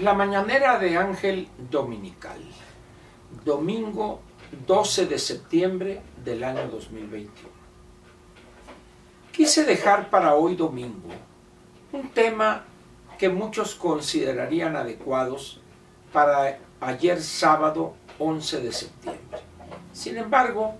La mañanera de Ángel Dominical, domingo 12 de septiembre del año 2021. Quise dejar para hoy domingo un tema que muchos considerarían adecuados para ayer sábado 11 de septiembre. Sin embargo,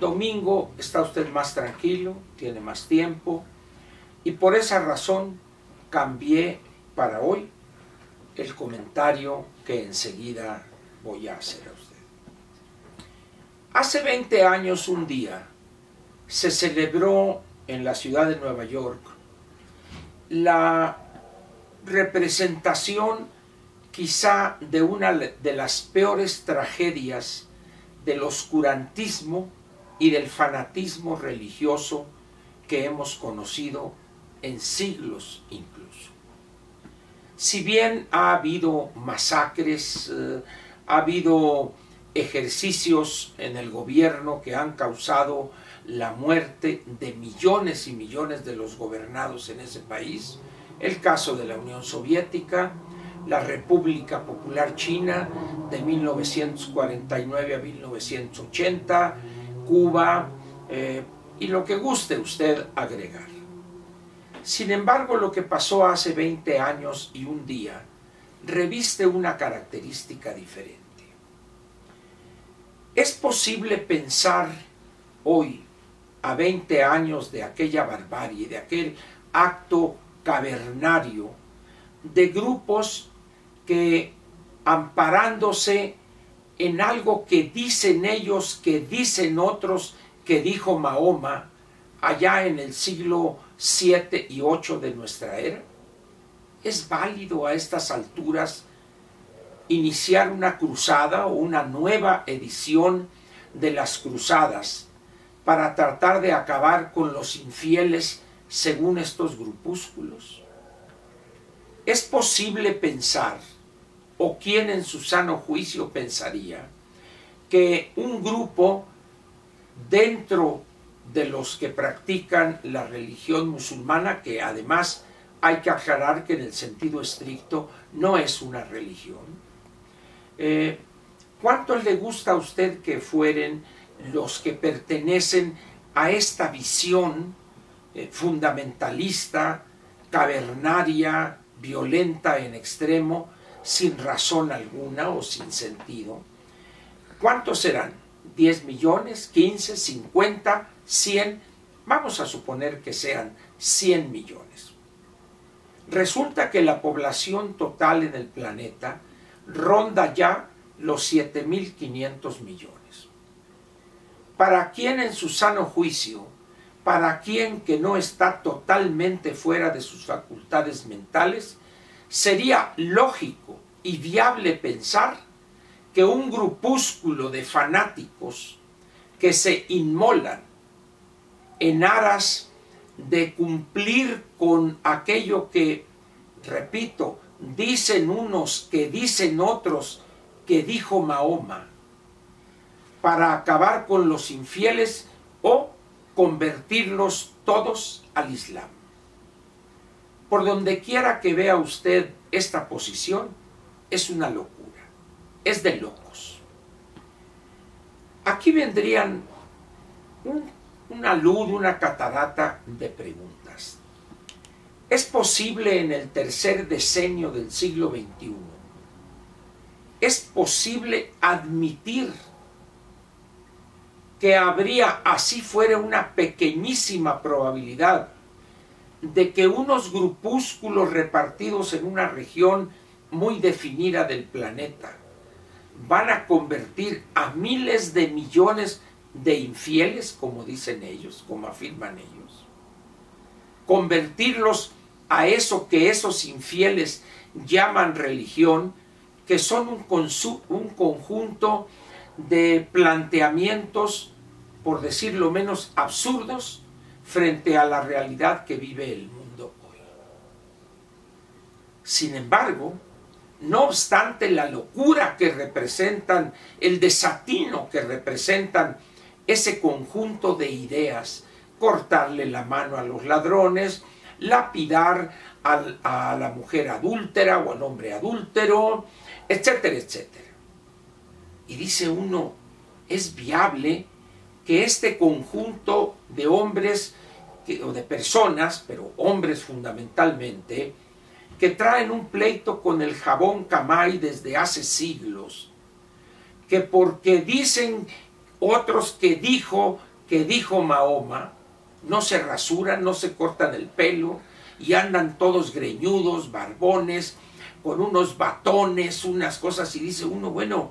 domingo está usted más tranquilo, tiene más tiempo y por esa razón cambié para hoy el comentario que enseguida voy a hacer a usted. Hace 20 años un día se celebró en la ciudad de Nueva York la representación quizá de una de las peores tragedias del oscurantismo y del fanatismo religioso que hemos conocido en siglos incluso si bien ha habido masacres, eh, ha habido ejercicios en el gobierno que han causado la muerte de millones y millones de los gobernados en ese país, el caso de la Unión Soviética, la República Popular China de 1949 a 1980, Cuba, eh, y lo que guste usted agregar. Sin embargo, lo que pasó hace 20 años y un día reviste una característica diferente. ¿Es posible pensar hoy, a 20 años de aquella barbarie, de aquel acto cavernario, de grupos que amparándose en algo que dicen ellos, que dicen otros, que dijo Mahoma allá en el siglo 7 y 8 de nuestra era? ¿Es válido a estas alturas iniciar una cruzada o una nueva edición de las cruzadas para tratar de acabar con los infieles según estos grupúsculos? ¿Es posible pensar, o quién en su sano juicio pensaría, que un grupo dentro de los que practican la religión musulmana, que además hay que aclarar que en el sentido estricto no es una religión. Eh, ¿Cuánto le gusta a usted que fueren los que pertenecen a esta visión eh, fundamentalista, cavernaria, violenta en extremo, sin razón alguna o sin sentido? ¿Cuántos serán? ¿10 millones? ¿15? ¿50? 100, vamos a suponer que sean 100 millones. Resulta que la población total en el planeta ronda ya los 7.500 millones. ¿Para quién en su sano juicio, para quien que no está totalmente fuera de sus facultades mentales, sería lógico y viable pensar que un grupúsculo de fanáticos que se inmolan en aras de cumplir con aquello que, repito, dicen unos, que dicen otros, que dijo Mahoma, para acabar con los infieles o convertirlos todos al Islam. Por donde quiera que vea usted esta posición, es una locura, es de locos. Aquí vendrían un una luz, una catarata de preguntas. ¿Es posible en el tercer decenio del siglo XXI? ¿Es posible admitir que habría, así fuera una pequeñísima probabilidad, de que unos grupúsculos repartidos en una región muy definida del planeta van a convertir a miles de millones de infieles, como dicen ellos, como afirman ellos. Convertirlos a eso que esos infieles llaman religión, que son un, un conjunto de planteamientos, por decirlo menos, absurdos frente a la realidad que vive el mundo hoy. Sin embargo, no obstante la locura que representan, el desatino que representan ese conjunto de ideas, cortarle la mano a los ladrones, lapidar a la mujer adúltera o al hombre adúltero, etcétera, etcétera. Y dice uno, es viable que este conjunto de hombres o de personas, pero hombres fundamentalmente, que traen un pleito con el jabón Camay desde hace siglos, que porque dicen otros que dijo, que dijo Mahoma, no se rasuran, no se cortan el pelo y andan todos greñudos, barbones, con unos batones, unas cosas, y dice uno, bueno,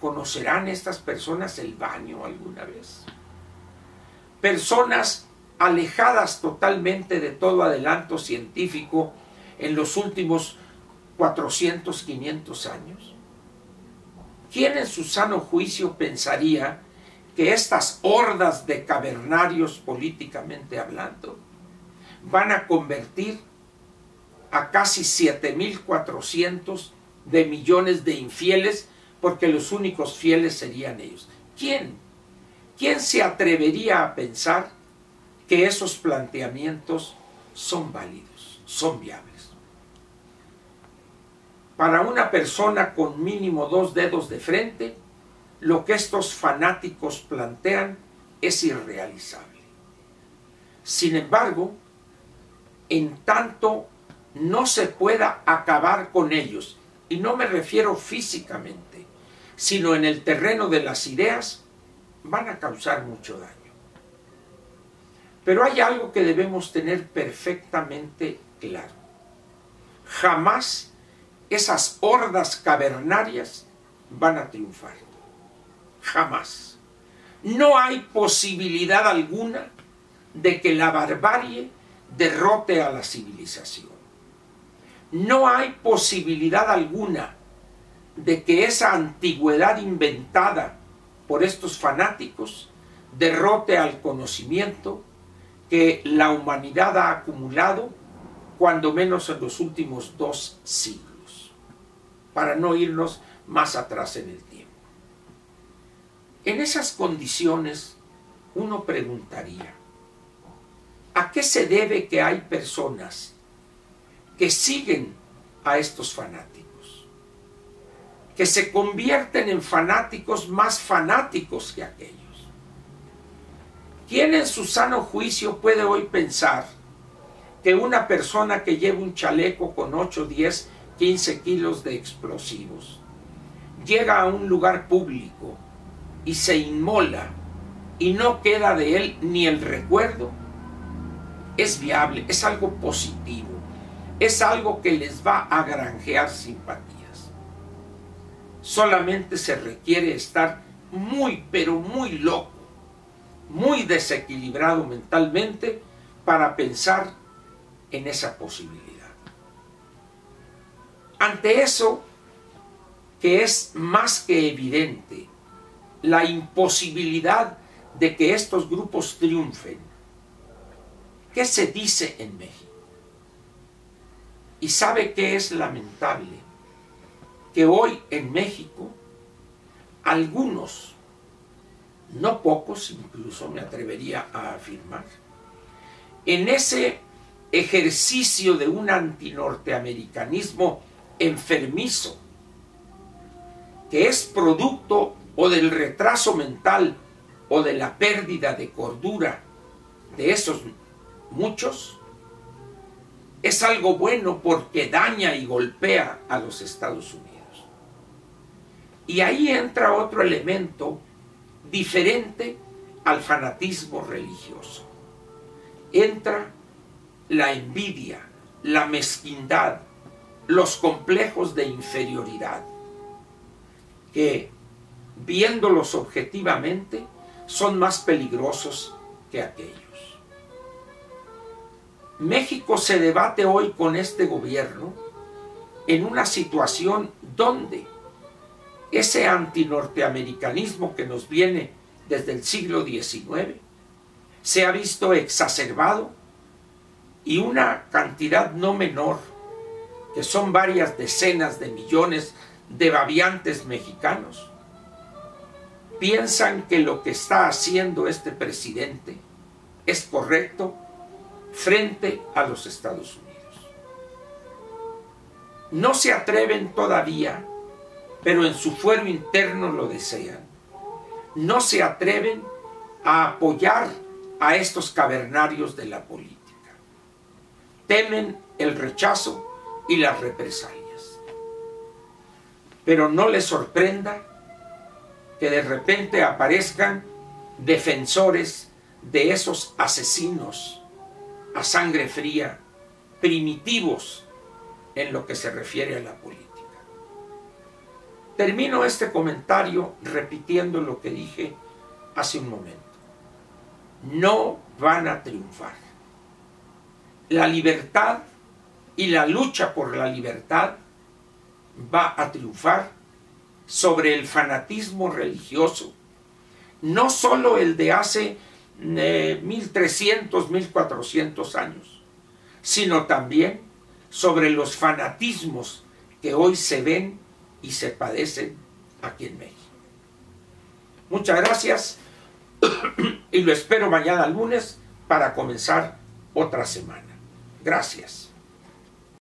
¿conocerán estas personas el baño alguna vez? Personas alejadas totalmente de todo adelanto científico en los últimos 400, 500 años. ¿Quién en su sano juicio pensaría que estas hordas de cavernarios políticamente hablando van a convertir a casi 7.400 de millones de infieles porque los únicos fieles serían ellos? ¿Quién? ¿Quién se atrevería a pensar que esos planteamientos son válidos, son viables? Para una persona con mínimo dos dedos de frente, lo que estos fanáticos plantean es irrealizable. Sin embargo, en tanto no se pueda acabar con ellos, y no me refiero físicamente, sino en el terreno de las ideas, van a causar mucho daño. Pero hay algo que debemos tener perfectamente claro. Jamás esas hordas cavernarias van a triunfar. Jamás. No hay posibilidad alguna de que la barbarie derrote a la civilización. No hay posibilidad alguna de que esa antigüedad inventada por estos fanáticos derrote al conocimiento que la humanidad ha acumulado cuando menos en los últimos dos siglos para no irnos más atrás en el tiempo. En esas condiciones uno preguntaría, ¿a qué se debe que hay personas que siguen a estos fanáticos? Que se convierten en fanáticos más fanáticos que aquellos. ¿Quién en su sano juicio puede hoy pensar que una persona que lleva un chaleco con 8, 10 15 kilos de explosivos, llega a un lugar público y se inmola y no queda de él ni el recuerdo, es viable, es algo positivo, es algo que les va a granjear simpatías. Solamente se requiere estar muy, pero muy loco, muy desequilibrado mentalmente para pensar en esa posibilidad. Ante eso, que es más que evidente, la imposibilidad de que estos grupos triunfen, ¿qué se dice en México? Y sabe que es lamentable que hoy en México algunos, no pocos incluso me atrevería a afirmar, en ese ejercicio de un antinorteamericanismo enfermizo, que es producto o del retraso mental o de la pérdida de cordura de esos muchos, es algo bueno porque daña y golpea a los Estados Unidos. Y ahí entra otro elemento diferente al fanatismo religioso. Entra la envidia, la mezquindad, los complejos de inferioridad, que viéndolos objetivamente son más peligrosos que aquellos. México se debate hoy con este gobierno en una situación donde ese antinorteamericanismo que nos viene desde el siglo XIX se ha visto exacerbado y una cantidad no menor que son varias decenas de millones de babiantes mexicanos, piensan que lo que está haciendo este presidente es correcto frente a los Estados Unidos. no se atreven todavía, pero en su fuero interno lo desean. No se atreven a apoyar a estos cavernarios de la política. Temen el rechazo y las represalias. Pero no les sorprenda que de repente aparezcan defensores de esos asesinos a sangre fría, primitivos en lo que se refiere a la política. Termino este comentario repitiendo lo que dije hace un momento. No van a triunfar. La libertad y la lucha por la libertad va a triunfar sobre el fanatismo religioso, no solo el de hace 1300, eh, 1400 años, sino también sobre los fanatismos que hoy se ven y se padecen aquí en México. Muchas gracias y lo espero mañana lunes para comenzar otra semana. Gracias.